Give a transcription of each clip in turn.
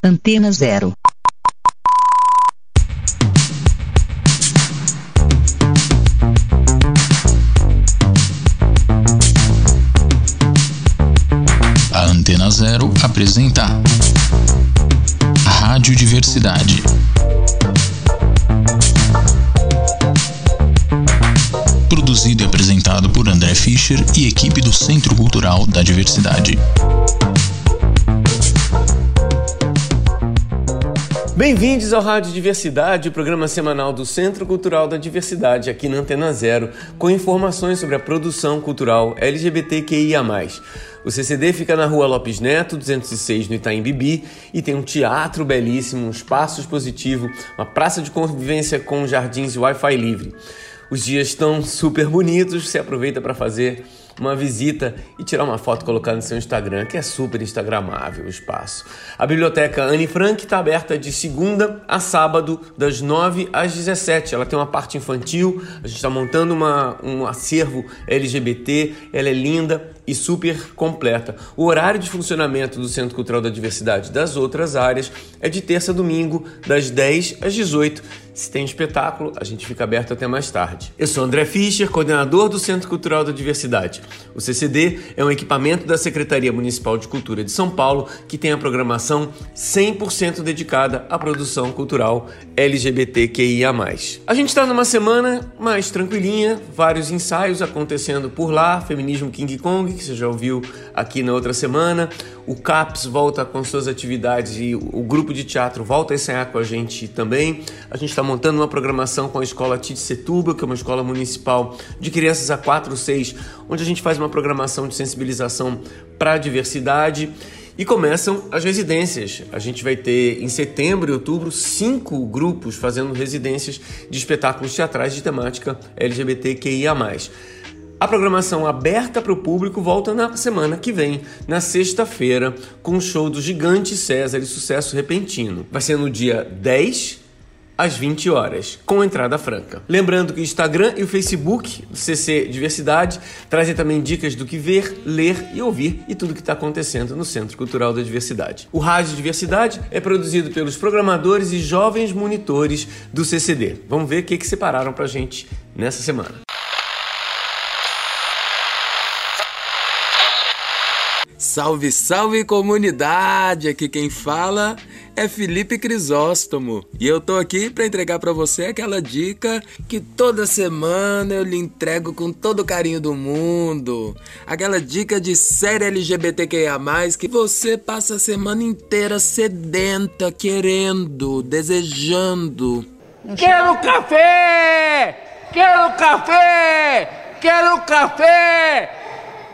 Antena Zero. A Antena Zero apresenta Rádio Diversidade. Produzido e apresentado por André Fischer e equipe do Centro Cultural da Diversidade. Bem-vindos ao Rádio Diversidade, o programa semanal do Centro Cultural da Diversidade, aqui na Antena Zero, com informações sobre a produção cultural LGBTQIA. O CCD fica na rua Lopes Neto, 206, no Itaim Bibi, e tem um teatro belíssimo, um espaço expositivo, uma praça de convivência com jardins e Wi-Fi livre. Os dias estão super bonitos, você aproveita para fazer uma visita e tirar uma foto colocar no seu Instagram, que é super instagramável o espaço. A biblioteca Anne Frank está aberta de segunda a sábado, das 9 às 17. Ela tem uma parte infantil, a gente está montando uma, um acervo LGBT, ela é linda e super completa. O horário de funcionamento do Centro Cultural da Diversidade das outras áreas é de terça a domingo, das 10 às 18 se tem espetáculo, a gente fica aberto até mais tarde. Eu sou André Fischer, coordenador do Centro Cultural da Diversidade. O CCD é um equipamento da Secretaria Municipal de Cultura de São Paulo que tem a programação 100% dedicada à produção cultural LGBTQIA+. A gente está numa semana mais tranquilinha, vários ensaios acontecendo por lá, Feminismo King Kong, que você já ouviu aqui na outra semana, o CAPS volta com suas atividades e o grupo de teatro volta a ensaiar com a gente também. A gente está montando uma programação com a escola Tite Setúbal, que é uma escola municipal de crianças a 4 ou 6, onde a gente faz uma programação de sensibilização para a diversidade. E começam as residências. A gente vai ter em setembro e outubro cinco grupos fazendo residências de espetáculos teatrais de temática LGBTQIA. A programação aberta para o público volta na semana que vem, na sexta-feira, com o show do Gigante César e Sucesso Repentino. Vai ser no dia 10 às 20 horas, com entrada franca. Lembrando que o Instagram e o Facebook do CC Diversidade trazem também dicas do que ver, ler e ouvir e tudo que está acontecendo no Centro Cultural da Diversidade. O Rádio Diversidade é produzido pelos programadores e jovens monitores do CCD. Vamos ver o que, que separaram para gente nessa semana. Salve, salve comunidade! Aqui quem fala é Felipe Crisóstomo e eu tô aqui para entregar para você aquela dica que toda semana eu lhe entrego com todo o carinho do mundo. Aquela dica de série LGBTQIA+, que você passa a semana inteira sedenta, querendo, desejando. Quero café! Quero café! Quero café!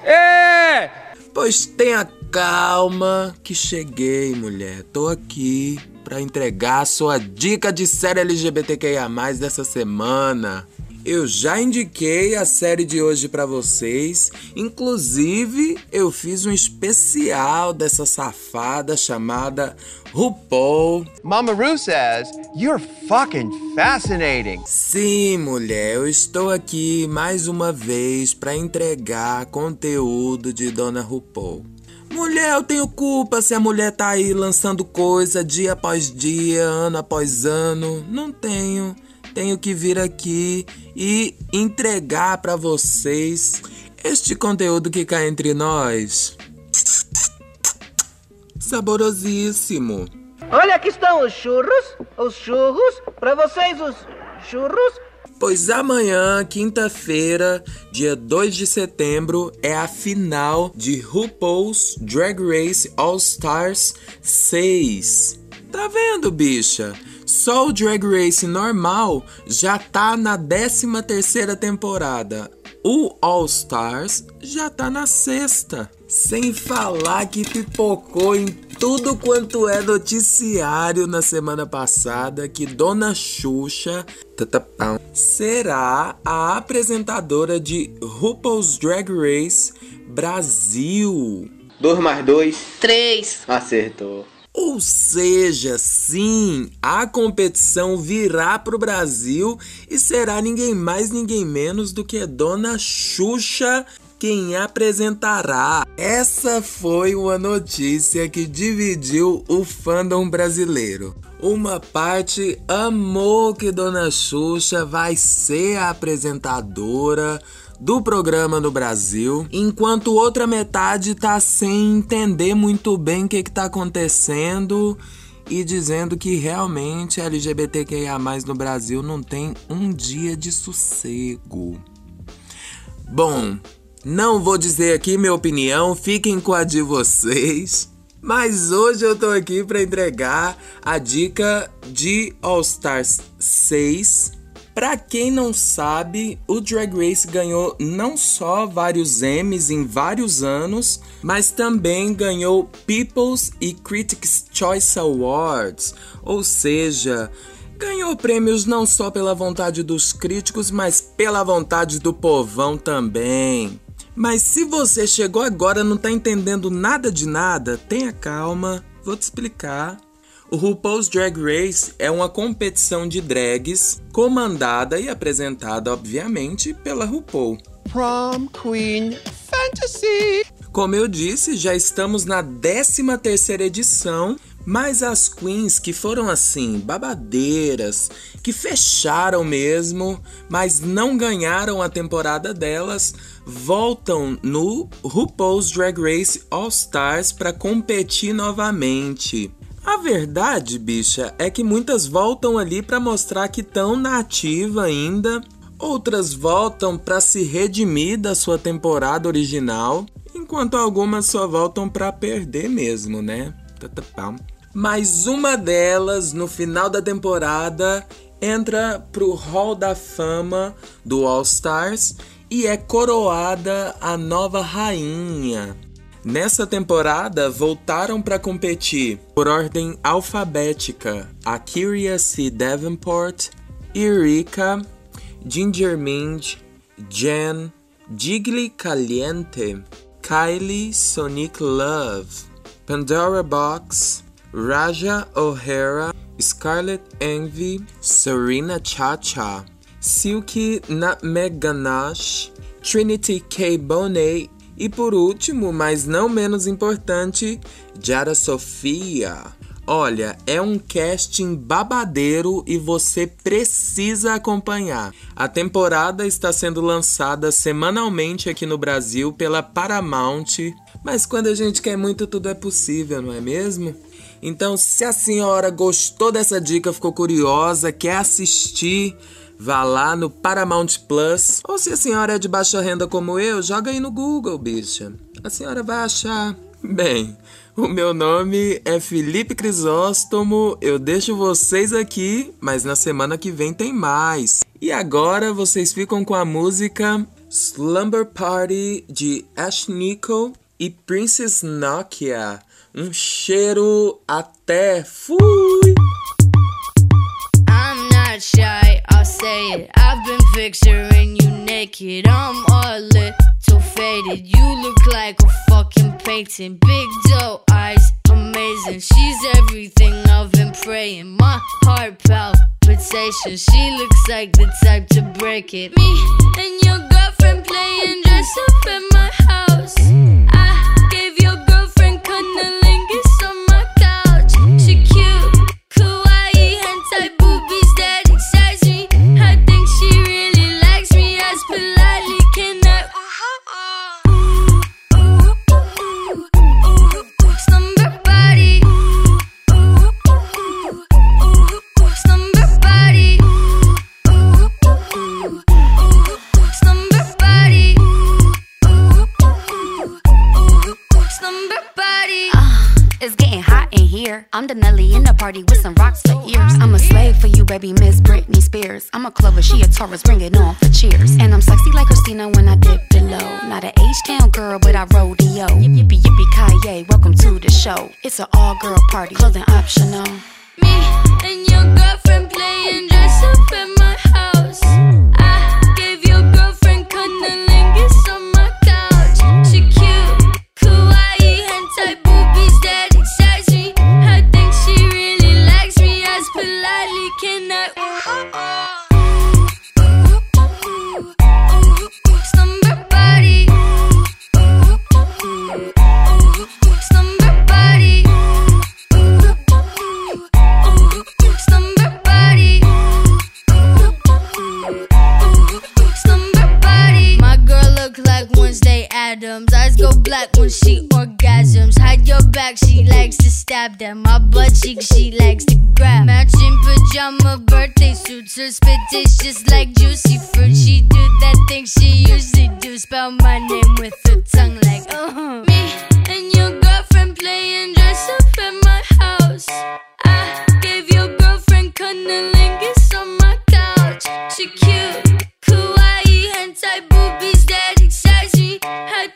É! Pois tenha calma que cheguei, mulher. Tô aqui para entregar a sua dica de série LGBTQIA+ dessa semana. Eu já indiquei a série de hoje para vocês, inclusive eu fiz um especial dessa safada chamada RuPaul. Mama Ru says you're fucking fascinating. Sim, mulher, eu estou aqui mais uma vez para entregar conteúdo de Dona RuPaul. Mulher, eu tenho culpa se a mulher tá aí lançando coisa dia após dia, ano após ano. Não tenho tenho que vir aqui e entregar para vocês este conteúdo que cai entre nós. Saborosíssimo. Olha, aqui estão os churros, os churros, para vocês os churros. Pois amanhã, quinta-feira, dia 2 de setembro, é a final de RuPaul's Drag Race All Stars 6. Tá vendo, bicha? Só o Drag Race normal já tá na 13 terceira temporada. O All Stars já tá na sexta. Sem falar que pipocou em tudo quanto é noticiário na semana passada que Dona Xuxa será a apresentadora de RuPaul's Drag Race Brasil. 2 mais 2. 3. Acertou. Ou seja, sim, a competição virá para o Brasil e será ninguém mais, ninguém menos do que Dona Xuxa quem apresentará. Essa foi uma notícia que dividiu o fandom brasileiro. Uma parte amou que Dona Xuxa vai ser a apresentadora do programa no Brasil, enquanto outra metade tá sem entender muito bem o que, que tá acontecendo e dizendo que realmente LGBTQIA no Brasil não tem um dia de sossego. Bom, não vou dizer aqui minha opinião, fiquem com a de vocês. Mas hoje eu tô aqui para entregar a dica de All Stars 6 Pra quem não sabe, o Drag Race ganhou não só vários Emmys em vários anos, mas também ganhou People's e Critics' Choice Awards, ou seja, ganhou prêmios não só pela vontade dos críticos, mas pela vontade do povão também. Mas se você chegou agora e não tá entendendo nada de nada, tenha calma, vou te explicar. O RuPaul's Drag Race é uma competição de drags comandada e apresentada, obviamente, pela RuPaul. Prom Queen Fantasy. Como eu disse, já estamos na 13 terceira edição, mas as queens que foram assim, babadeiras, que fecharam mesmo, mas não ganharam a temporada delas, voltam no RuPaul's Drag Race All Stars para competir novamente. A verdade, bicha, é que muitas voltam ali para mostrar que estão na ativa ainda, outras voltam para se redimir da sua temporada original, enquanto algumas só voltam para perder mesmo, né? Mas uma delas, no final da temporada, entra pro Hall da Fama do All Stars e é coroada a nova rainha. Nessa temporada, voltaram para competir por ordem alfabética a Kyria C. Davenport, Eureka, Ginger Mint, Jen, Jiggly Caliente, Kylie Sonic Love, Pandora Box, Raja O'Hara, Scarlet Envy, Serena Chacha, Silky Nutmeg Ganache, Trinity K. Bonet e por último, mas não menos importante, Jara Sofia. Olha, é um casting babadeiro e você precisa acompanhar. A temporada está sendo lançada semanalmente aqui no Brasil pela Paramount, mas quando a gente quer muito, tudo é possível, não é mesmo? Então, se a senhora gostou dessa dica, ficou curiosa, quer assistir, Vá lá no Paramount Plus. Ou se a senhora é de baixa renda como eu, joga aí no Google, bicha. A senhora vai achar. Bem, o meu nome é Felipe Crisóstomo. Eu deixo vocês aqui, mas na semana que vem tem mais. E agora vocês ficam com a música Slumber Party de Ash Nichol e Princess Nokia. Um cheiro até. Fui! Not shy. say it. I've been picturing you naked. I'm all little faded. You look like a fucking painting. Big doe eyes, amazing. She's everything I've been praying. My heart palpitations. She looks like the type to break it. Me and your girlfriend playing dress up at my house. Mm. In here. I'm the Nelly in the party with some rocks for ears. I'm a slave for you, baby, Miss Britney Spears. I'm a Clover, she a Taurus, bring it on for cheers. And I'm sexy like Christina when I dip below. Not a H-town girl, but I rodeo. Yippee yippee Kaye, welcome to the show. It's an all-girl party, clothing optional. Me and your girlfriend playing dress up at my house. Black when she orgasms. Hide your back, she likes to stab them. My butt cheek, she likes to grab. Matching pajama birthday suits. Her spit just like juicy fruit. She do that thing she usually do. Spell my name with her tongue like huh. Me and your girlfriend playing dress up at my house. I gave your girlfriend cunnilingus on my couch. She cute, kawaii, hentai boobies that excites me. I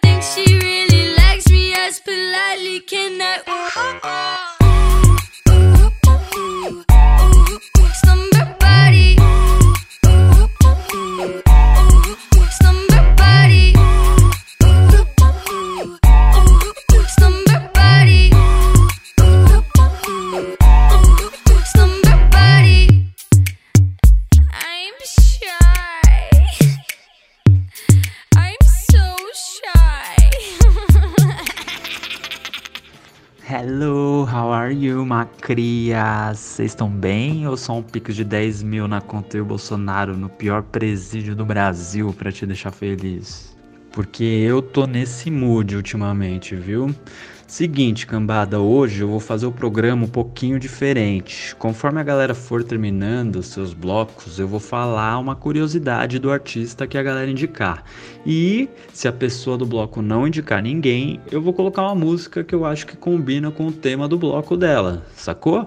Hello, how are you, macrias? Vocês estão bem ou só um pico de 10 mil na conta do Bolsonaro no pior presídio do Brasil pra te deixar feliz? Porque eu tô nesse mood ultimamente, viu? Seguinte, cambada, hoje eu vou fazer o programa um pouquinho diferente. Conforme a galera for terminando seus blocos, eu vou falar uma curiosidade do artista que a galera indicar. E se a pessoa do bloco não indicar ninguém, eu vou colocar uma música que eu acho que combina com o tema do bloco dela. Sacou?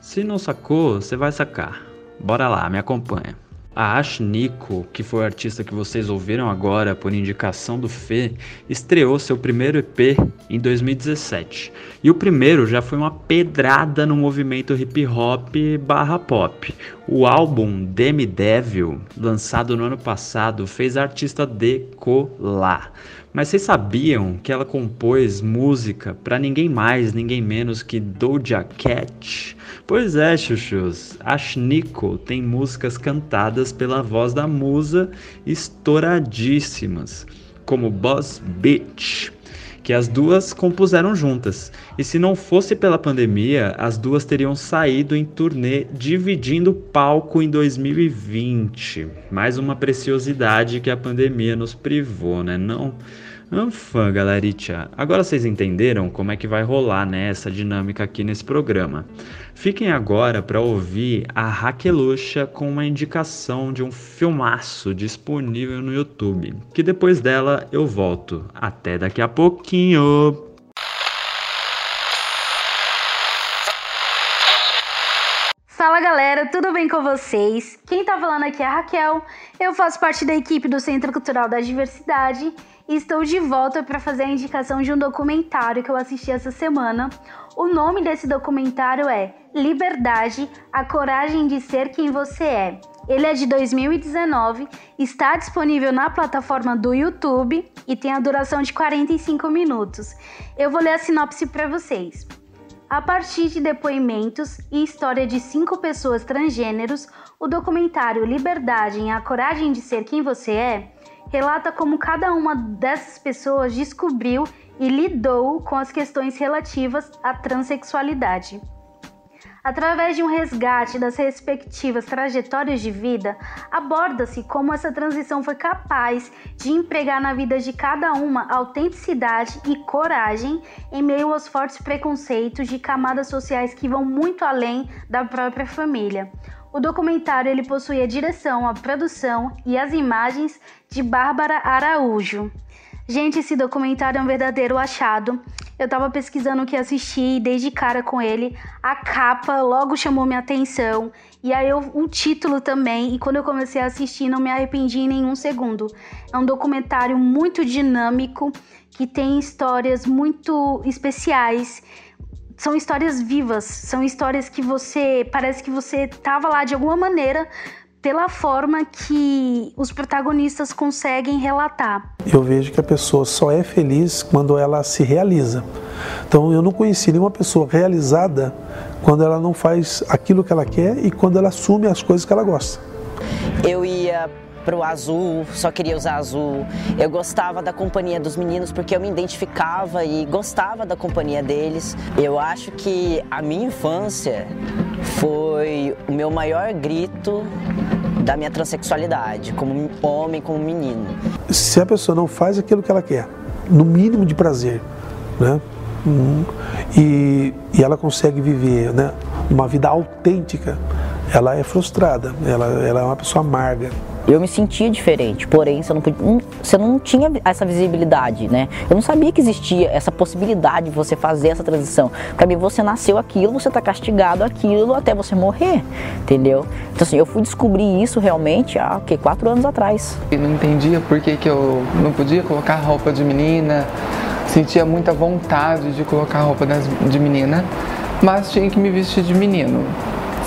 Se não sacou, você vai sacar. Bora lá, me acompanha. A Ash Nico, que foi o artista que vocês ouviram agora por indicação do Fê, estreou seu primeiro EP em 2017. E o primeiro já foi uma pedrada no movimento hip hop barra pop. O álbum Demi Devil, lançado no ano passado, fez a artista decolar. Mas vocês sabiam que ela compôs música para ninguém mais, ninguém menos que Doja Cat? Pois é, chuchus. A Nico tem músicas cantadas pela voz da musa estouradíssimas, como Boss Bitch, que as duas compuseram juntas. E se não fosse pela pandemia, as duas teriam saído em turnê dividindo palco em 2020. Mais uma preciosidade que a pandemia nos privou, né? Não. Anfã, galeritia. Agora vocês entenderam como é que vai rolar né, essa dinâmica aqui nesse programa. Fiquem agora para ouvir a Raqueluxa com uma indicação de um filmaço disponível no YouTube, que depois dela eu volto. Até daqui a pouquinho! Fala galera, tudo bem com vocês? Quem tá falando aqui é a Raquel, eu faço parte da equipe do Centro Cultural da Diversidade e estou de volta para fazer a indicação de um documentário que eu assisti essa semana. O nome desse documentário é Liberdade, a coragem de ser quem você é. Ele é de 2019, está disponível na plataforma do YouTube e tem a duração de 45 minutos. Eu vou ler a sinopse para vocês. A partir de depoimentos e história de cinco pessoas transgêneros, o documentário Liberdade a Coragem de Ser Quem Você É relata como cada uma dessas pessoas descobriu e lidou com as questões relativas à transexualidade. Através de um resgate das respectivas trajetórias de vida, aborda-se como essa transição foi capaz de empregar na vida de cada uma autenticidade e coragem em meio aos fortes preconceitos de camadas sociais que vão muito além da própria família. O documentário ele possui a direção, a produção e as imagens de Bárbara Araújo. Gente, esse documentário é um verdadeiro achado. Eu tava pesquisando o que assistir e desde cara com ele. A capa logo chamou minha atenção. E aí eu, o título também. E quando eu comecei a assistir, não me arrependi em nenhum segundo. É um documentário muito dinâmico, que tem histórias muito especiais. São histórias vivas, são histórias que você. Parece que você tava lá de alguma maneira pela forma que os protagonistas conseguem relatar. Eu vejo que a pessoa só é feliz quando ela se realiza. Então eu não conheci nenhuma pessoa realizada quando ela não faz aquilo que ela quer e quando ela assume as coisas que ela gosta. Eu ia pro azul, só queria usar azul. Eu gostava da companhia dos meninos porque eu me identificava e gostava da companhia deles. Eu acho que a minha infância foi o meu maior grito da minha transexualidade, como homem, como menino. Se a pessoa não faz aquilo que ela quer, no mínimo de prazer, né? Hum, e, e ela consegue viver né, uma vida autêntica, ela é frustrada, ela, ela é uma pessoa amarga. Eu me sentia diferente, porém você não, podia, você não tinha essa visibilidade, né? Eu não sabia que existia essa possibilidade de você fazer essa transição. Para mim, você nasceu aquilo, você tá castigado aquilo até você morrer, entendeu? Então assim, eu fui descobrir isso realmente há o quê? quatro anos atrás. Eu não entendia por que, que eu não podia colocar roupa de menina, sentia muita vontade de colocar roupa de menina, mas tinha que me vestir de menino.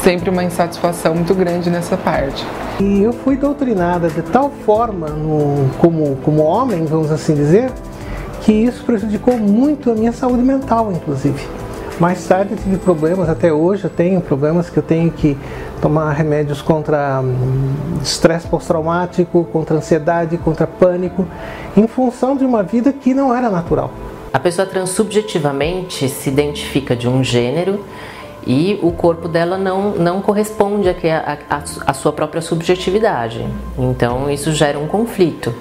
Sempre uma insatisfação muito grande nessa parte. E eu fui doutrinada de tal forma no, como, como homem, vamos assim dizer, que isso prejudicou muito a minha saúde mental, inclusive. Mais tarde eu tive problemas, até hoje eu tenho problemas que eu tenho que tomar remédios contra hum, estresse pós-traumático, contra ansiedade, contra pânico, em função de uma vida que não era natural. A pessoa trans subjetivamente se identifica de um gênero e o corpo dela não, não corresponde à sua própria subjetividade. Então isso gera um conflito.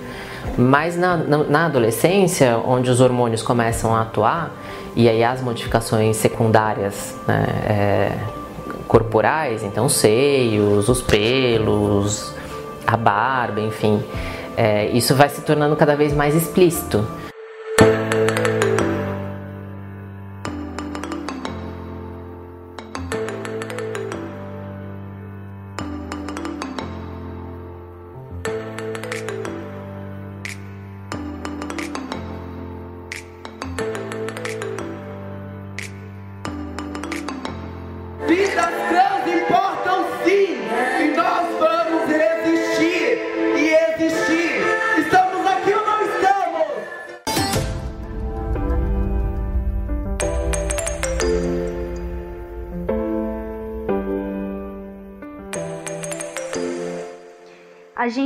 Mas na, na, na, adolescência, onde os hormônios começam a atuar, e aí as modificações secundárias né, é, corporais, então seios, os pelos, a barba, enfim, é, isso vai se tornando cada vez mais explícito.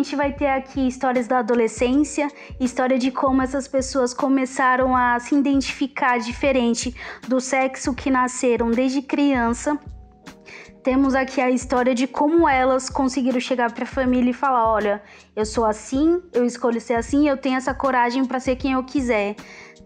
Gente vai ter aqui histórias da adolescência, história de como essas pessoas começaram a se identificar diferente do sexo que nasceram desde criança. Temos aqui a história de como elas conseguiram chegar para a família e falar: olha, eu sou assim, eu escolho ser assim, eu tenho essa coragem para ser quem eu quiser.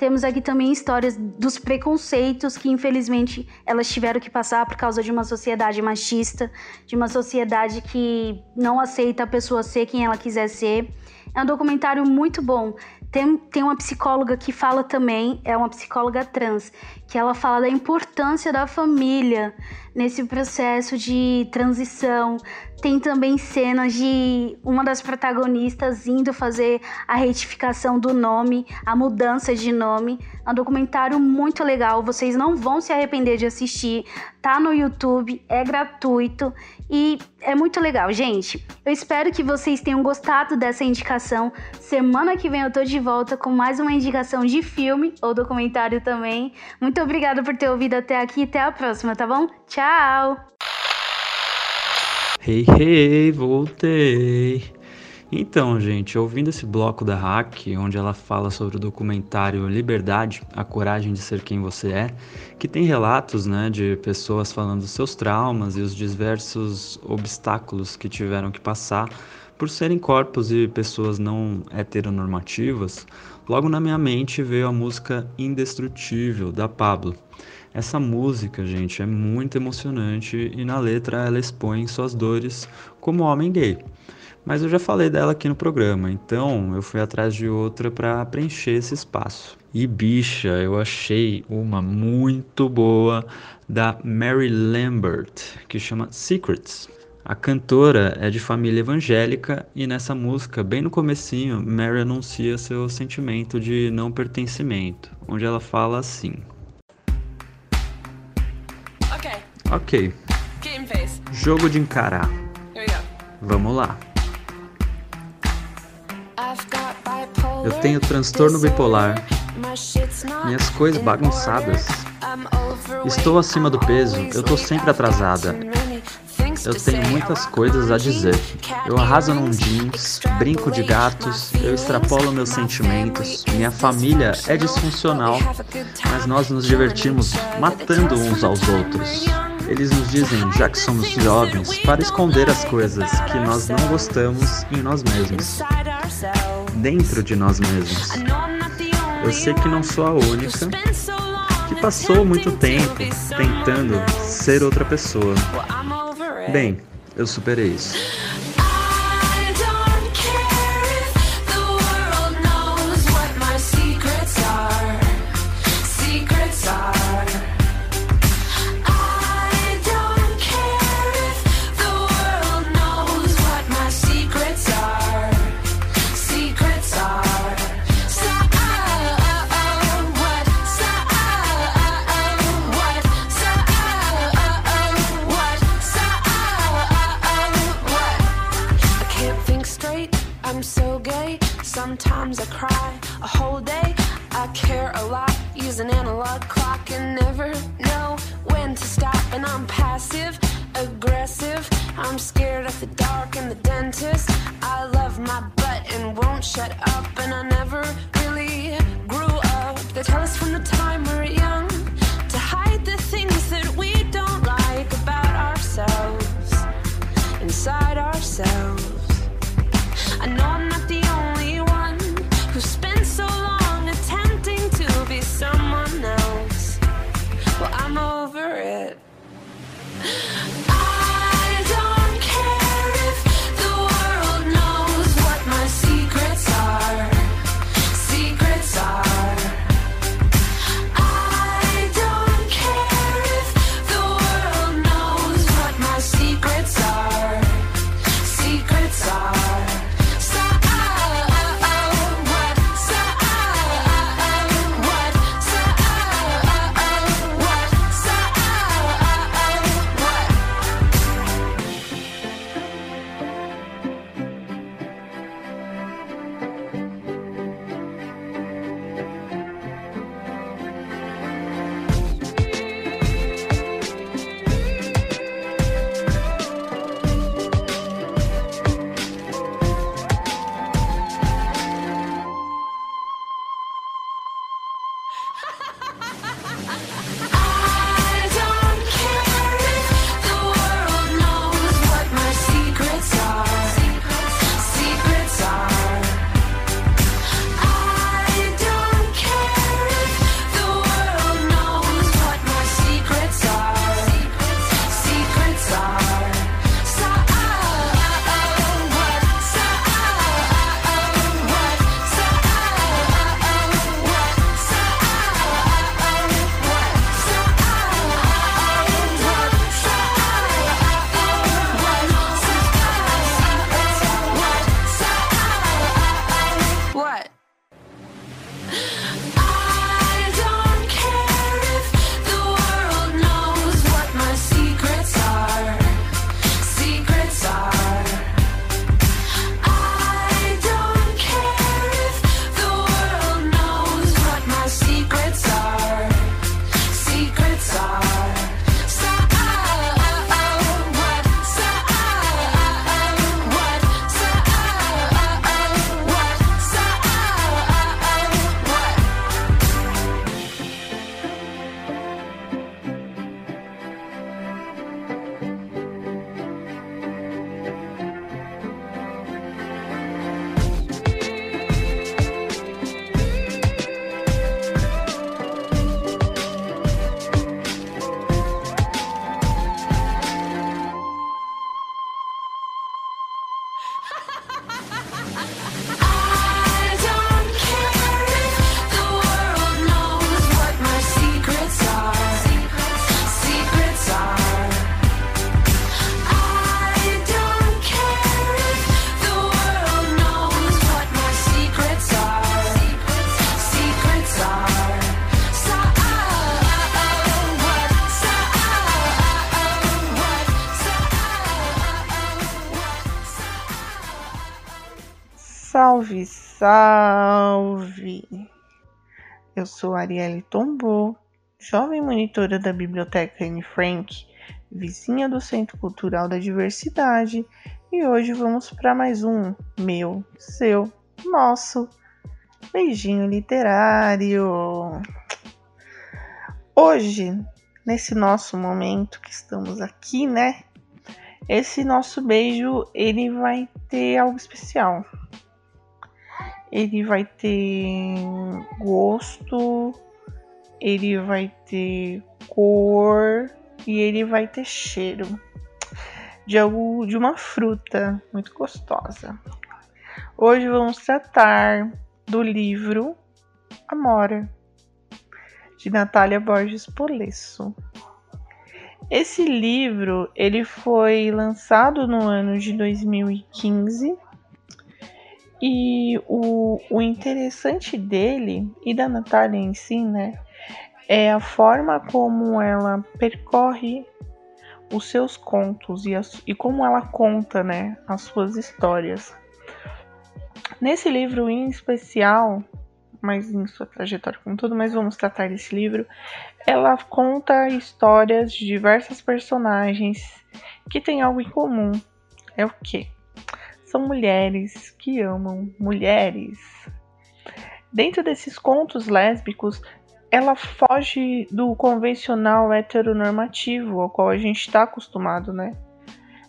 Temos aqui também histórias dos preconceitos que infelizmente elas tiveram que passar por causa de uma sociedade machista, de uma sociedade que não aceita a pessoa ser quem ela quiser ser. É um documentário muito bom. Tem, tem uma psicóloga que fala também, é uma psicóloga trans, que ela fala da importância da família nesse processo de transição. Tem também cenas de uma das protagonistas indo fazer a retificação do nome, a mudança de nome. É um documentário muito legal, vocês não vão se arrepender de assistir. Tá no YouTube, é gratuito e é muito legal, gente. Eu espero que vocês tenham gostado dessa indicação. Semana que vem eu tô de volta com mais uma indicação de filme ou documentário também. Muito obrigada por ter ouvido até aqui. Até a próxima, tá bom? Tchau! Hey, hey, voltei! Então, gente, ouvindo esse bloco da Hack, onde ela fala sobre o documentário Liberdade, a coragem de ser quem você é, que tem relatos, né, de pessoas falando dos seus traumas e os diversos obstáculos que tiveram que passar por serem corpos e pessoas não heteronormativas, logo na minha mente veio a música Indestrutível da Pablo. Essa música, gente, é muito emocionante e na letra ela expõe suas dores como homem gay. Mas eu já falei dela aqui no programa, então eu fui atrás de outra para preencher esse espaço. E bicha, eu achei uma muito boa da Mary Lambert, que chama Secrets. A cantora é de família evangélica e nessa música, bem no comecinho, Mary anuncia seu sentimento de não pertencimento, onde ela fala assim: Ok. Jogo de encarar. Vamos lá. Eu tenho transtorno bipolar, minhas coisas bagunçadas. Estou acima do peso, eu tô sempre atrasada. Eu tenho muitas coisas a dizer. Eu arraso num jeans, brinco de gatos, eu extrapolo meus sentimentos. Minha família é disfuncional, mas nós nos divertimos matando uns aos outros. Eles nos dizem, já que somos jovens, para esconder as coisas que nós não gostamos em nós mesmos, dentro de nós mesmos. Eu sei que não sou a única que passou muito tempo tentando ser outra pessoa. Bem, eu superei isso. ha ha ha ha Salve, salve! Eu sou Arielle Tombou, jovem monitora da Biblioteca Anne Frank, vizinha do Centro Cultural da Diversidade, e hoje vamos para mais um meu, seu, nosso beijinho literário. Hoje, nesse nosso momento que estamos aqui, né? Esse nosso beijo, ele vai ter algo especial ele vai ter gosto, ele vai ter cor e ele vai ter cheiro de algo de uma fruta muito gostosa. Hoje vamos tratar do livro Amora de Natália Borges Polesso. Esse livro ele foi lançado no ano de 2015 e o, o interessante dele e da Natália em si, né, é a forma como ela percorre os seus contos e, as, e como ela conta, né, as suas histórias. Nesse livro em especial, mas em sua trajetória como tudo, mas vamos tratar desse livro. Ela conta histórias de diversas personagens que têm algo em comum. É o que? São mulheres que amam mulheres. Dentro desses contos lésbicos, ela foge do convencional heteronormativo ao qual a gente está acostumado, né?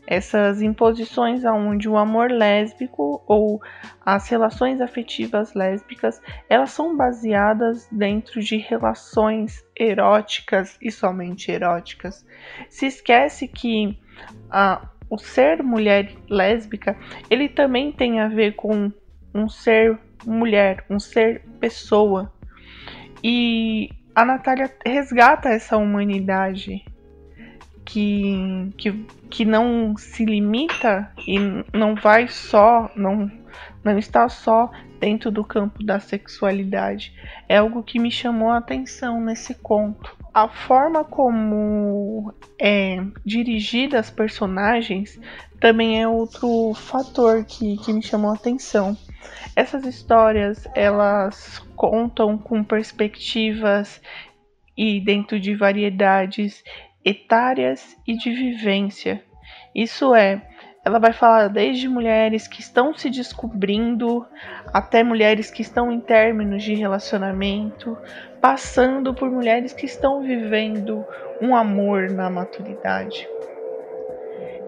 essas imposições aonde o amor lésbico ou as relações afetivas lésbicas elas são baseadas dentro de relações eróticas e somente eróticas. Se esquece que a, o ser mulher lésbica ele também tem a ver com um ser mulher, um ser pessoa. E a Natália resgata essa humanidade que, que, que não se limita e não vai só, não, não está só dentro do campo da sexualidade. É algo que me chamou a atenção nesse conto. A forma como é dirigida as personagens também é outro fator que, que me chamou a atenção. Essas histórias elas contam com perspectivas e dentro de variedades etárias e de vivência. Isso é, ela vai falar desde mulheres que estão se descobrindo até mulheres que estão em términos de relacionamento, passando por mulheres que estão vivendo um amor na maturidade.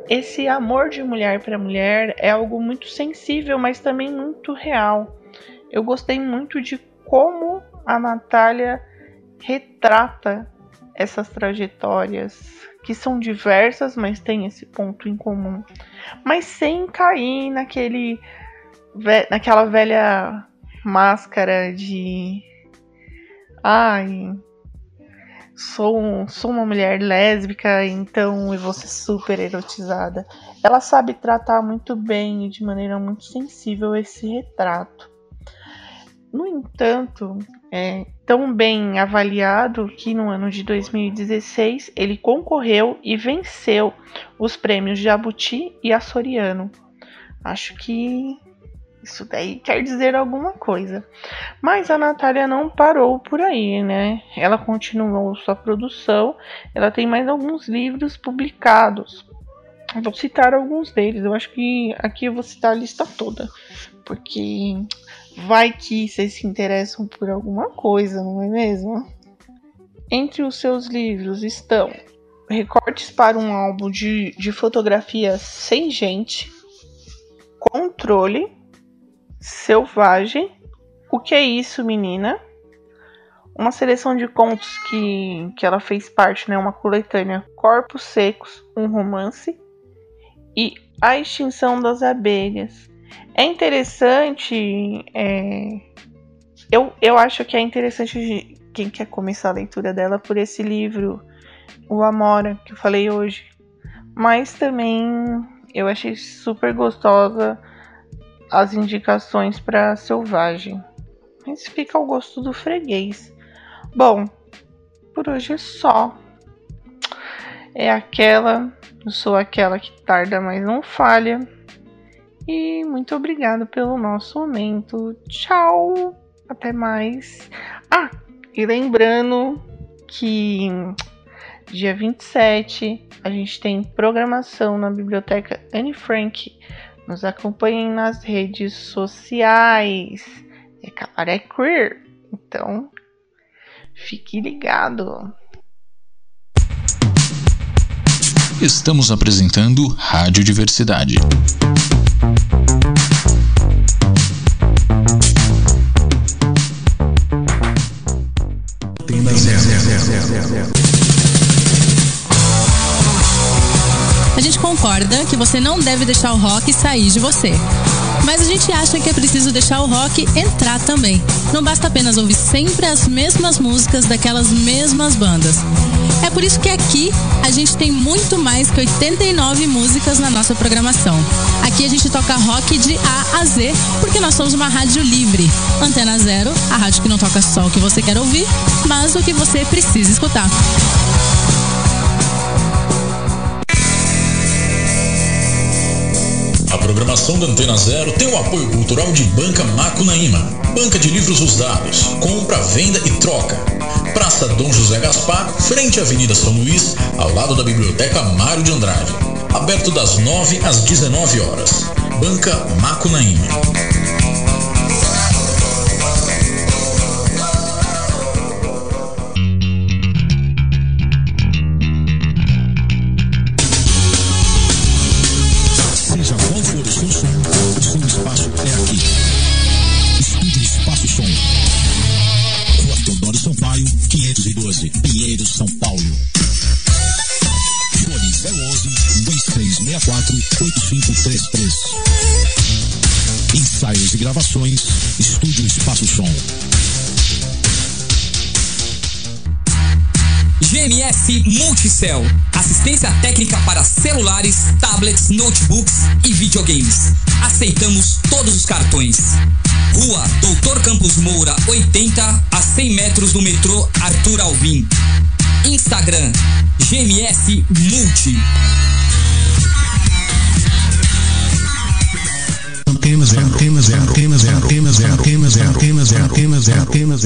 Esse amor de mulher para mulher é algo muito sensível, mas também muito real. Eu gostei muito de como a Natália retrata essas trajetórias que são diversas, mas tem esse ponto em comum, mas sem cair naquele naquela velha máscara de ai sou, sou uma mulher lésbica, então eu vou ser super erotizada. Ela sabe tratar muito bem e de maneira muito sensível esse retrato. No entanto, é tão bem avaliado que no ano de 2016 ele concorreu e venceu os prêmios Jabuti e Açoriano. Acho que isso daí quer dizer alguma coisa. Mas a Natália não parou por aí, né? Ela continuou sua produção, ela tem mais alguns livros publicados. Vou citar alguns deles, eu acho que aqui eu vou citar a lista toda, porque Vai que vocês se interessam por alguma coisa, não é mesmo? Entre os seus livros estão Recortes para um álbum de, de fotografia sem gente, Controle, Selvagem, O que é isso, menina? Uma seleção de contos que, que ela fez parte, né? Uma coletânea Corpos Secos, um romance e A Extinção das Abelhas, é interessante. É... Eu, eu acho que é interessante quem quer começar a leitura dela por esse livro, O Amora, que eu falei hoje. Mas também eu achei super gostosa as indicações para Selvagem. Mas fica ao gosto do freguês. Bom, por hoje é só. É aquela, eu sou aquela que tarda, mas não falha. E muito obrigado pelo nosso momento. Tchau! Até mais. Ah, e lembrando que dia 27 a gente tem programação na biblioteca Anne Frank. Nos acompanhem nas redes sociais. É Cabaré Queer. Então, fique ligado. Estamos apresentando Rádio que você não deve deixar o rock sair de você. Mas a gente acha que é preciso deixar o rock entrar também. Não basta apenas ouvir sempre as mesmas músicas daquelas mesmas bandas. É por isso que aqui a gente tem muito mais que 89 músicas na nossa programação. Aqui a gente toca rock de A a Z, porque nós somos uma rádio livre. Antena Zero, a rádio que não toca só o que você quer ouvir, mas o que você precisa escutar. Programação da Antena Zero tem o apoio cultural de Banca Macunaíma, banca de livros usados, compra, venda e troca. Praça Dom José Gaspar, frente à Avenida São Luís, ao lado da Biblioteca Mário de Andrade. Aberto das 9 às 19 horas. Banca Macunaíma. Multicell. Assistência técnica para celulares, tablets, notebooks e videogames. Aceitamos todos os cartões. Rua Doutor Campos Moura, 80 a 100 metros do metrô Arthur Alvim. Instagram GMS Multi. Zero, antena zero, antena zero, antena zero,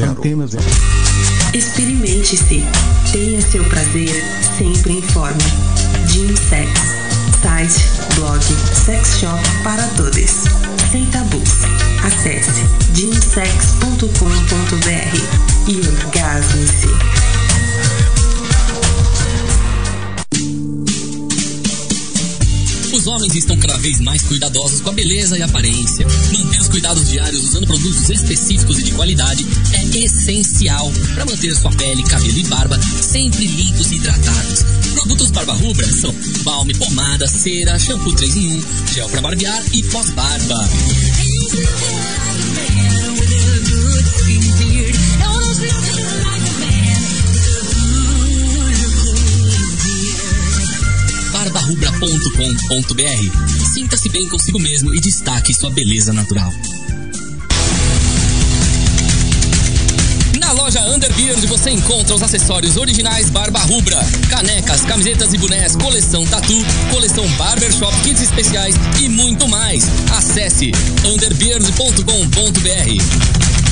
antena zero. Experimente-se. Tenha seu prazer sempre em forma. Gym Sex. Site, blog, sex shop para todos. Sem tabus. Acesse gymsex.com.br e orgasme-se. Os homens estão cada vez mais cuidadosos com a beleza e aparência. Manter os cuidados diários usando produtos específicos e de qualidade é essencial para manter sua pele, cabelo e barba sempre limpos e hidratados. Produtos Barba Rubra são balme, pomada, cera, shampoo 3 em 1, gel para barbear e pós-barba. barbarubra.com.br. Sinta-se bem consigo mesmo e destaque sua beleza natural. Na loja Underbeard você encontra os acessórios originais Barba Rubra, canecas, camisetas e bonés, coleção tatu, coleção barbershop, kits especiais e muito mais. Acesse underbeard.com.br.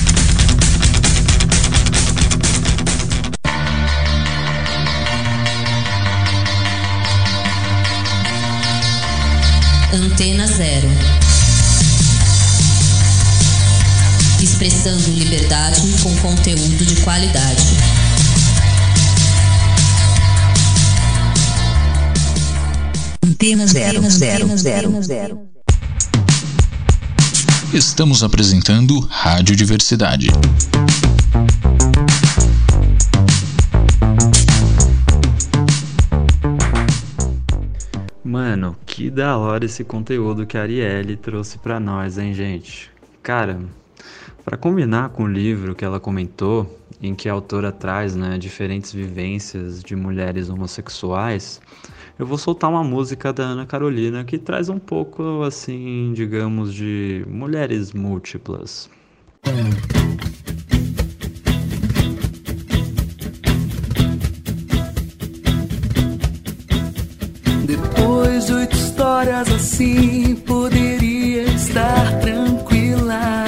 Antena Zero. Expressando liberdade com conteúdo de qualidade. Antena zero, zero, zero, zero. Estamos apresentando Rádio Diversidade. Mano, que da hora esse conteúdo que a Arielle trouxe pra nós, hein, gente? Cara, para combinar com o livro que ela comentou, em que a autora traz, né, diferentes vivências de mulheres homossexuais, eu vou soltar uma música da Ana Carolina que traz um pouco, assim, digamos, de mulheres múltiplas. Histórias assim, poderia estar tranquila.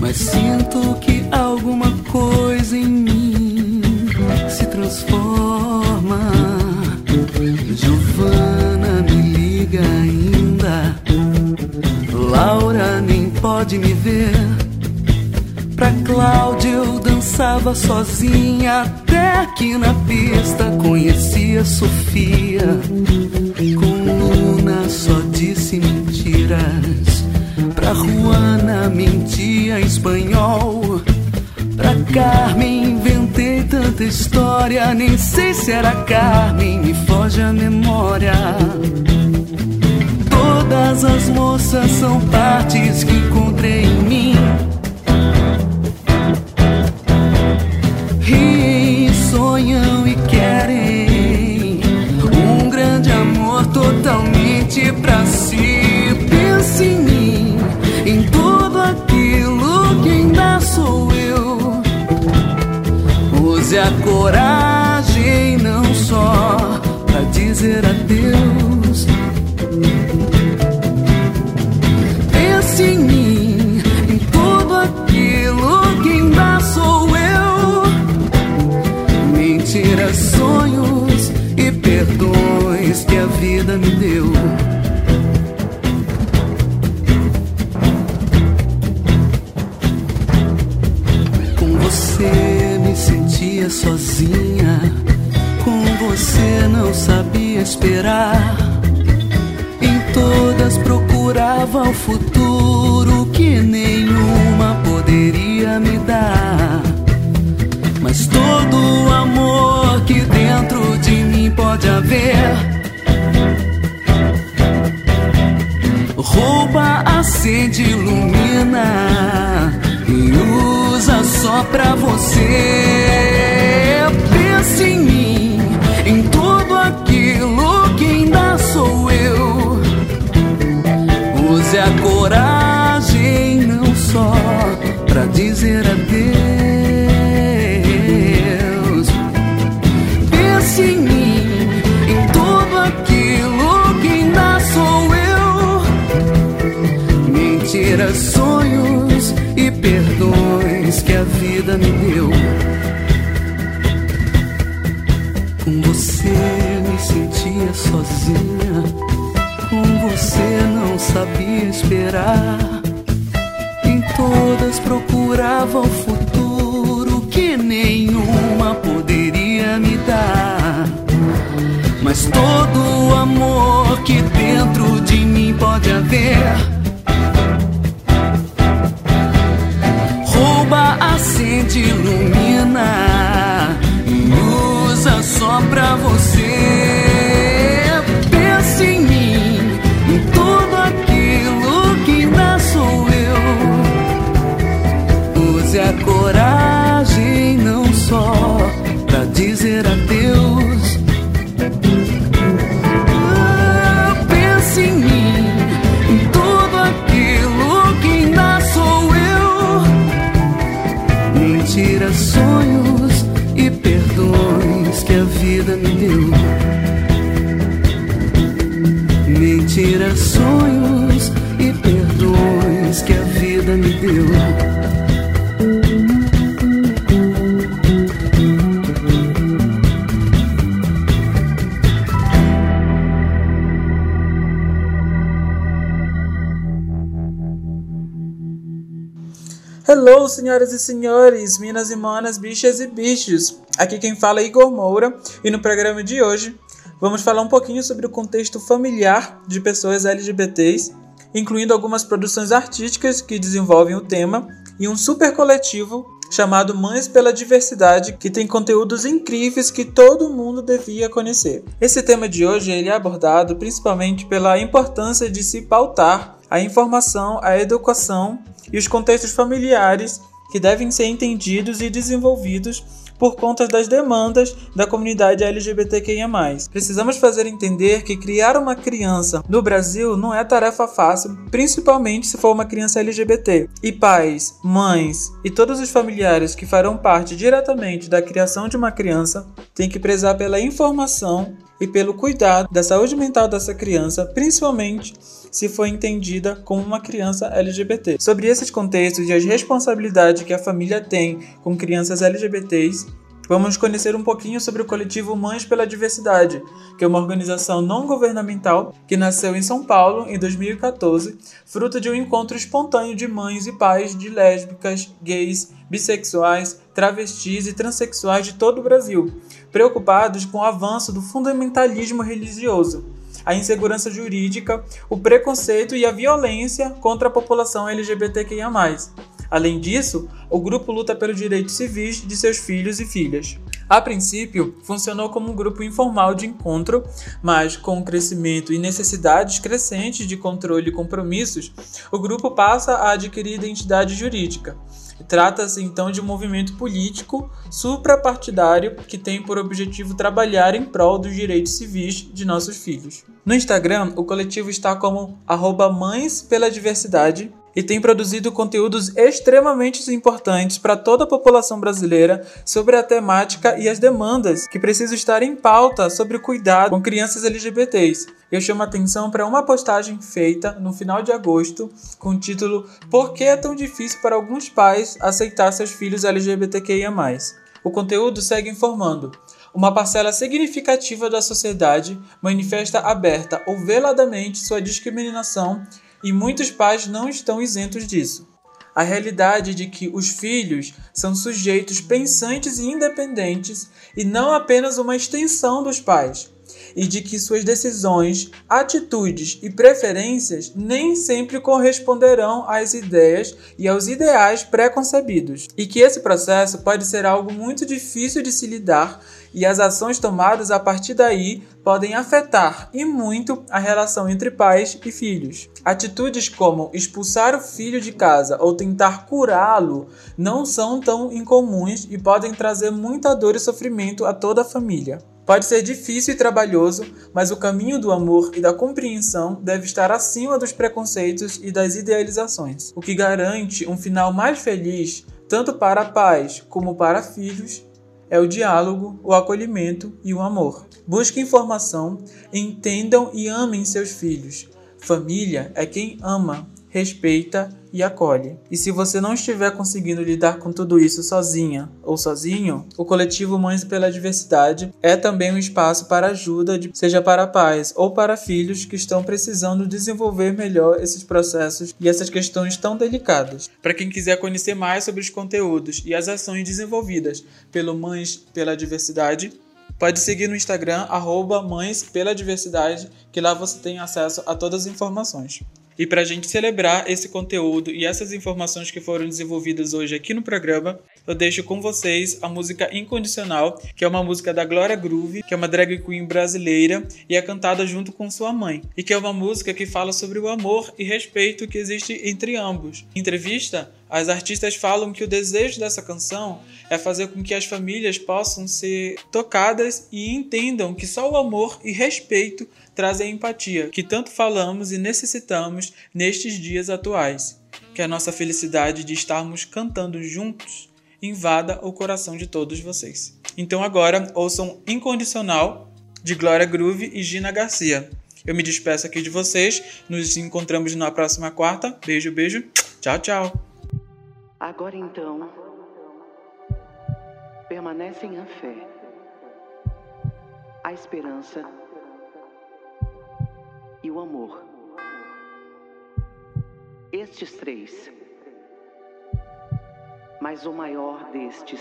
Mas sinto que alguma coisa em mim se transforma. Giovana me liga ainda. Laura nem pode me ver. Pra Cláudia eu dançar andava sozinha até que na pista conheci a Sofia. Com Luna só disse mentiras. Pra Juana mentia espanhol. Pra Carmen inventei tanta história. Nem sei se era Carmen, me foge a memória. Todas as moças são partes que encontrei em mim. Sonham e querem um grande amor totalmente todo o amor que dentro de mim pode haver. Rouba, acende, ilumina usa só pra você. Senhoras e senhores, minas e manas, bichas e bichos. Aqui quem fala é Igor Moura e no programa de hoje vamos falar um pouquinho sobre o contexto familiar de pessoas LGBTs, incluindo algumas produções artísticas que desenvolvem o tema e um super coletivo chamado Mães pela Diversidade, que tem conteúdos incríveis que todo mundo devia conhecer. Esse tema de hoje ele é abordado principalmente pela importância de se pautar a informação, a educação e os contextos familiares que devem ser entendidos e desenvolvidos por conta das demandas da comunidade LGBTQIA+. Precisamos fazer entender que criar uma criança no Brasil não é tarefa fácil, principalmente se for uma criança LGBT. E pais, mães e todos os familiares que farão parte diretamente da criação de uma criança têm que prezar pela informação e pelo cuidado da saúde mental dessa criança, principalmente se for entendida como uma criança LGBT. Sobre esses contextos e as responsabilidades que a família tem com crianças LGBTs, vamos conhecer um pouquinho sobre o coletivo Mães pela Diversidade, que é uma organização não governamental que nasceu em São Paulo em 2014, fruto de um encontro espontâneo de mães e pais de lésbicas, gays, bissexuais, travestis e transexuais de todo o Brasil, preocupados com o avanço do fundamentalismo religioso, a insegurança jurídica, o preconceito e a violência contra a população LGBTQIA. Além disso, o grupo luta pelos direitos civis de seus filhos e filhas. A princípio, funcionou como um grupo informal de encontro, mas com o crescimento e necessidades crescentes de controle e compromissos, o grupo passa a adquirir identidade jurídica. Trata-se então de um movimento político suprapartidário que tem por objetivo trabalhar em prol dos direitos civis de nossos filhos. No Instagram, o coletivo está como Mães pela Diversidade e tem produzido conteúdos extremamente importantes para toda a população brasileira sobre a temática e as demandas que precisam estar em pauta sobre o cuidado com crianças LGBTs. Eu chamo a atenção para uma postagem feita no final de agosto com o título Por que é tão difícil para alguns pais aceitar seus filhos LGBTQIA+. O conteúdo segue informando uma parcela significativa da sociedade manifesta aberta ou veladamente sua discriminação e muitos pais não estão isentos disso. A realidade de que os filhos são sujeitos pensantes e independentes e não apenas uma extensão dos pais, e de que suas decisões, atitudes e preferências nem sempre corresponderão às ideias e aos ideais preconcebidos, e que esse processo pode ser algo muito difícil de se lidar e as ações tomadas a partir daí podem afetar e muito a relação entre pais e filhos. Atitudes como expulsar o filho de casa ou tentar curá-lo não são tão incomuns e podem trazer muita dor e sofrimento a toda a família. Pode ser difícil e trabalhoso, mas o caminho do amor e da compreensão deve estar acima dos preconceitos e das idealizações, o que garante um final mais feliz tanto para pais como para filhos é o diálogo, o acolhimento e o amor. Busquem informação, entendam e amem seus filhos. Família é quem ama, respeita e acolhe. E se você não estiver conseguindo lidar com tudo isso sozinha ou sozinho, o coletivo Mães pela Diversidade é também um espaço para ajuda, seja para pais ou para filhos que estão precisando desenvolver melhor esses processos e essas questões tão delicadas. Para quem quiser conhecer mais sobre os conteúdos e as ações desenvolvidas pelo Mães pela Diversidade, Pode seguir no Instagram, arroba Mães pela Diversidade, que lá você tem acesso a todas as informações. E para a gente celebrar esse conteúdo e essas informações que foram desenvolvidas hoje aqui no programa, eu deixo com vocês a música Incondicional, que é uma música da Glória Groove, que é uma drag queen brasileira e é cantada junto com sua mãe, e que é uma música que fala sobre o amor e respeito que existe entre ambos. Em entrevista, as artistas falam que o desejo dessa canção é fazer com que as famílias possam ser tocadas e entendam que só o amor e respeito trazem a empatia que tanto falamos e necessitamos nestes dias atuais. Que a nossa felicidade de estarmos cantando juntos invada o coração de todos vocês. Então agora ouçam Incondicional de Glória Groove e Gina Garcia. Eu me despeço aqui de vocês. Nos encontramos na próxima quarta. Beijo, beijo. Tchau, tchau. Agora então, permanecem a fé, a esperança e o amor. Estes três. Mas o maior destes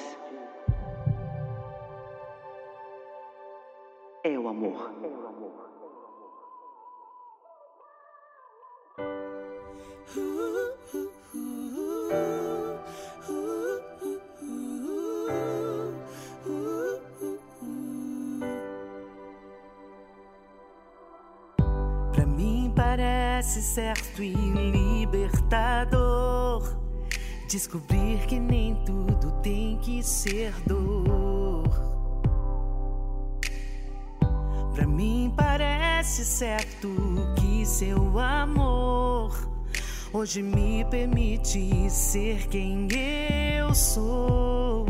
é o amor. parece certo e libertador descobrir que nem tudo tem que ser dor. Pra mim parece certo que seu amor hoje me permite ser quem eu sou.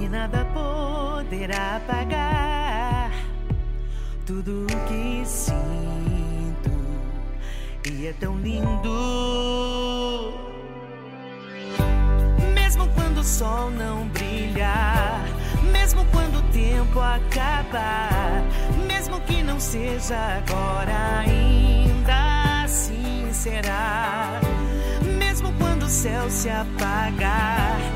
E nada poderá apagar tudo que sinto e é tão lindo. O sol não brilhar, mesmo quando o tempo acabar, mesmo que não seja agora, ainda assim será. Mesmo quando o céu se apagar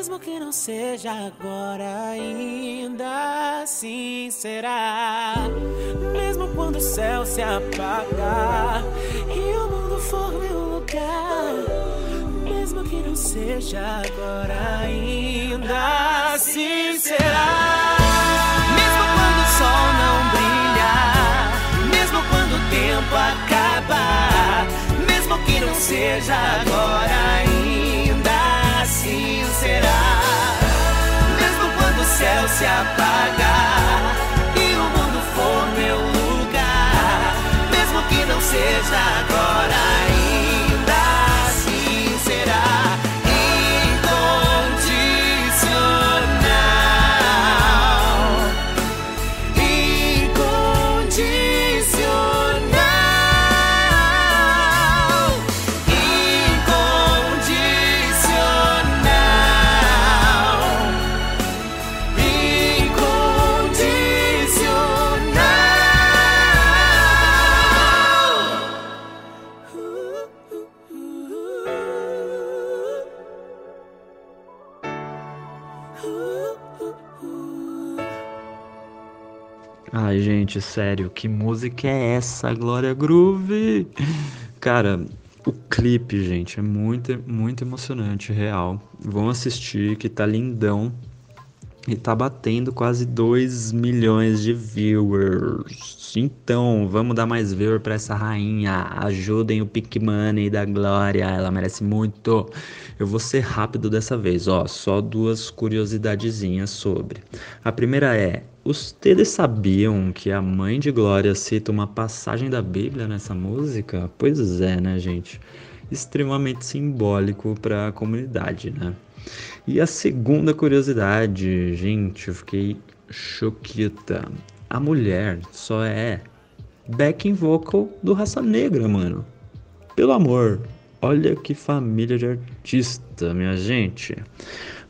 mesmo que não seja agora, ainda assim será. Mesmo quando o céu se apagar e o mundo for meu lugar. Mesmo que não seja agora, ainda assim será. Mesmo quando o sol não brilhar, mesmo quando o tempo acabar, mesmo que não seja agora, se apagar e o mundo for meu lugar, mesmo que não seja agora, gente, sério, que música é essa, Glória Groove? Cara, o clipe, gente, é muito, muito emocionante, real. Vão assistir, que tá lindão. E tá batendo quase 2 milhões de viewers. Então, vamos dar mais viewer pra essa rainha. Ajudem o Pick Money da Glória, ela merece muito. Eu vou ser rápido dessa vez, ó. Só duas curiosidadezinhas sobre. A primeira é: Vocês sabiam que a mãe de Glória cita uma passagem da Bíblia nessa música? Pois é, né, gente? Extremamente simbólico para a comunidade, né? E a segunda curiosidade, gente, eu fiquei choquita. A mulher só é backing vocal do Raça Negra, mano. Pelo amor, olha que família de artista, minha gente.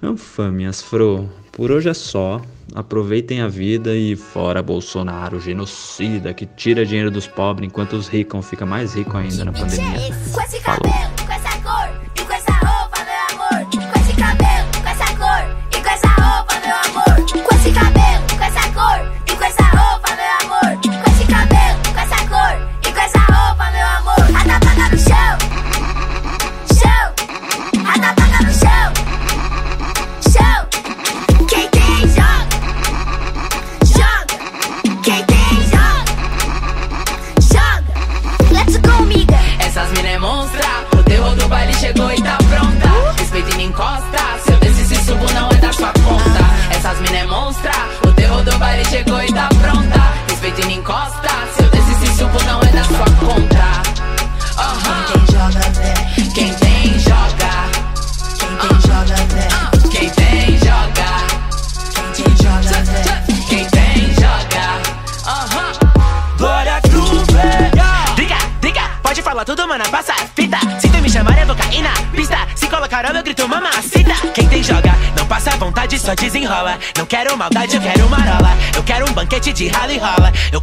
Anfâmias, Fro, por hoje é só. Aproveitem a vida e fora Bolsonaro, genocida que tira dinheiro dos pobres enquanto os ricos ficam mais ricos ainda na pandemia.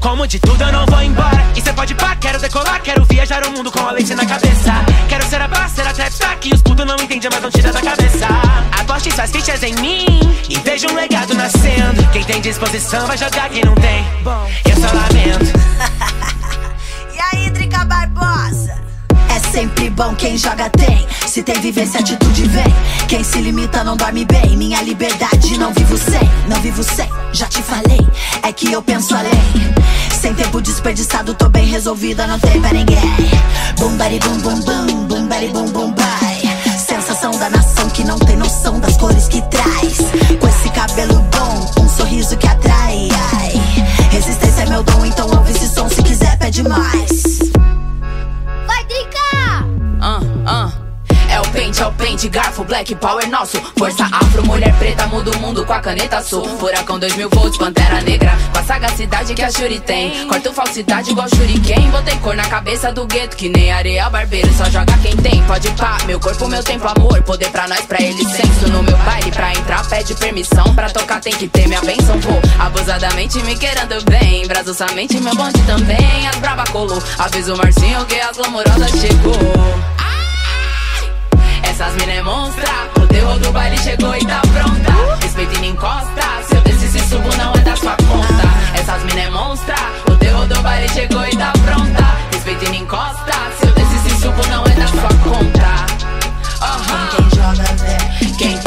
Como de tudo, eu não vou embora. E cê pode pá, quero decolar, quero viajar o mundo com a leite na cabeça. Quero ser a boss, ser a trap que os putos não entendem, mas não tira da cabeça. Aposte suas fichas em mim e veja um legado nascendo. Quem tem disposição vai jogar, quem não tem, eu só lamento. E aí, Drica Barbosa? É sempre bom quem joga tem. Se tem vivência, atitude vem. Quem se limita não dorme bem. Minha liberdade não vivo sem, não vivo sem. Já te falei, é que eu penso além. Desperdiçado, tô bem resolvida, não tem pra ninguém. Bum bari bum bum bum, bum bari bum bum bai. Sensação da nação que não tem noção das cores que traz. Com esse cabelo bom, um sorriso que atrai. Ai. Resistência é meu dom, então ouve esse som se quiser, pede mais. É o pente, garfo, black power nosso. Força afro, mulher preta, muda o mundo com a caneta sul. Furacão 2000 volts, pantera negra, com a sagacidade que a Shuri tem. Corto falsidade igual Shuriken. Botei cor na cabeça do gueto, que nem areia barbeiro. Só joga quem tem, pode pá. Meu corpo, meu tempo, amor. Poder pra nós, pra ele senso. No meu baile, pra entrar, pede permissão. Pra tocar, tem que ter minha benção, pô. Abusadamente me querendo bem. Brasil somente, meu bonde também. As braba colou. Avisa o Marcinho que as glamurosas chegou. Essas mina é monstra. O terror do baile chegou e tá pronta. Respeita e não encosta. Se eu descer subo não é da sua conta. Essas mina é monstra. O terror do baile chegou e tá pronta. Respeita e não encosta. Se eu descer subo não é da sua conta. Aham. Quem joga, vê. Quem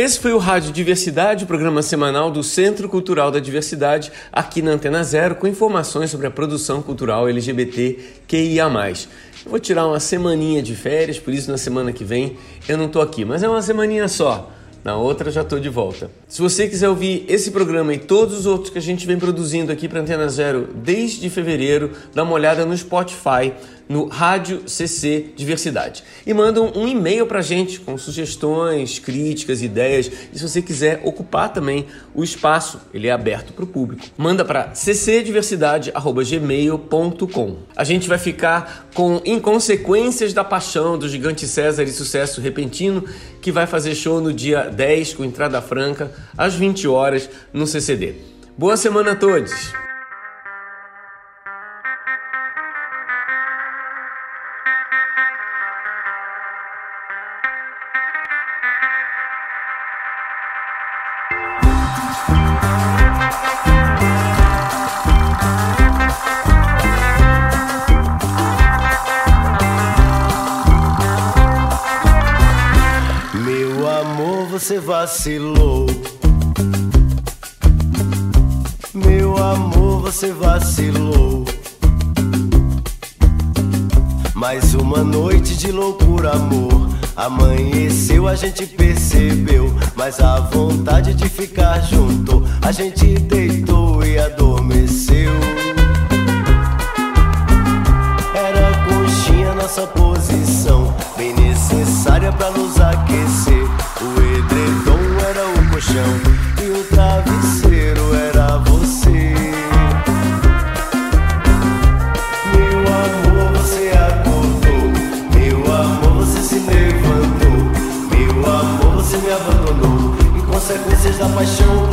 Esse foi o Rádio Diversidade, programa semanal do Centro Cultural da Diversidade, aqui na Antena Zero, com informações sobre a produção cultural LGBT QIA+. Eu vou tirar uma semaninha de férias, por isso na semana que vem eu não tô aqui, mas é uma semaninha só. Na outra já tô de volta. Se você quiser ouvir esse programa e todos os outros que a gente vem produzindo aqui para Antena Zero desde fevereiro, dá uma olhada no Spotify, no Rádio CC Diversidade. E manda um e-mail pra gente com sugestões, críticas, ideias. E se você quiser ocupar também o espaço, ele é aberto para o público. Manda para ccdiversidade@gmail.com. A gente vai ficar com Inconsequências da Paixão do Gigante César e Sucesso Repentino, que vai fazer show no dia 10 com entrada franca às 20 horas no CCD. Boa semana a todos. Meu amor, você vacilou. Você vacilou. Mais uma noite de loucura, amor. Amanheceu, a gente percebeu. Mas a vontade de ficar junto, a gente deitou e adormeceu. Era conchinha nossa posição, bem necessária pra nos aquecer. O edredom era o colchão e o travesseiro era Inconsequências da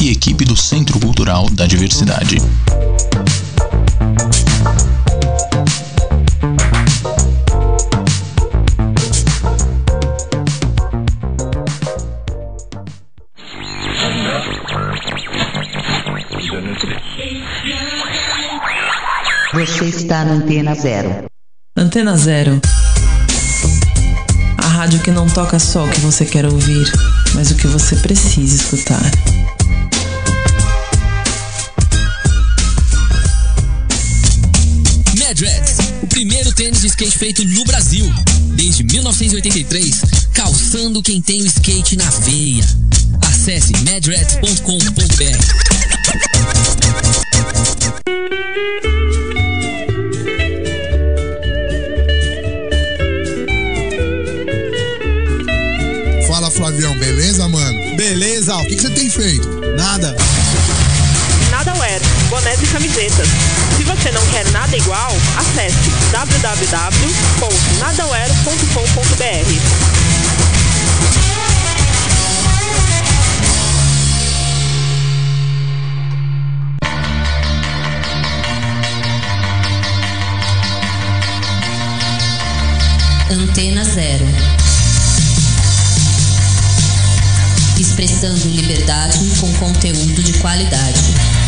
E equipe do Centro Cultural da Diversidade. Você está na Antena Zero. Antena Zero. A rádio que não toca só o que você quer ouvir, mas o que você precisa escutar. Skate feito no Brasil. Desde 1983, calçando quem tem o skate na veia. Acesse madreds.com.br. Fala Flavião, beleza, mano? Beleza, o que, que você tem feito? Nada. Bonés e camisetas. Se você não quer nada igual, acesse www.nadaware.com.br. Antena Zero. Expressando liberdade com conteúdo de qualidade.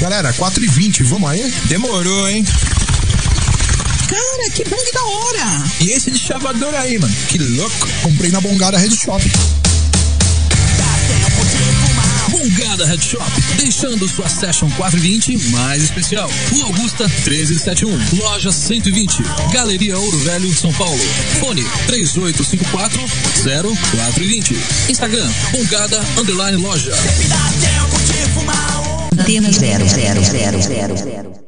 Galera, 4h20, vamos aí? Demorou, hein? Cara, que bang da hora! E esse de chavador aí, mano? Que louco! Comprei na Bongada Red Shop. Bongada Head Shop, deixando sua Session 420 mais especial. Rua Augusta 1371, Loja 120, Galeria Ouro Velho, São Paulo. Fone 3854 0420. Instagram, Bongada Underline Loja. Antena zero zero zero zero zero.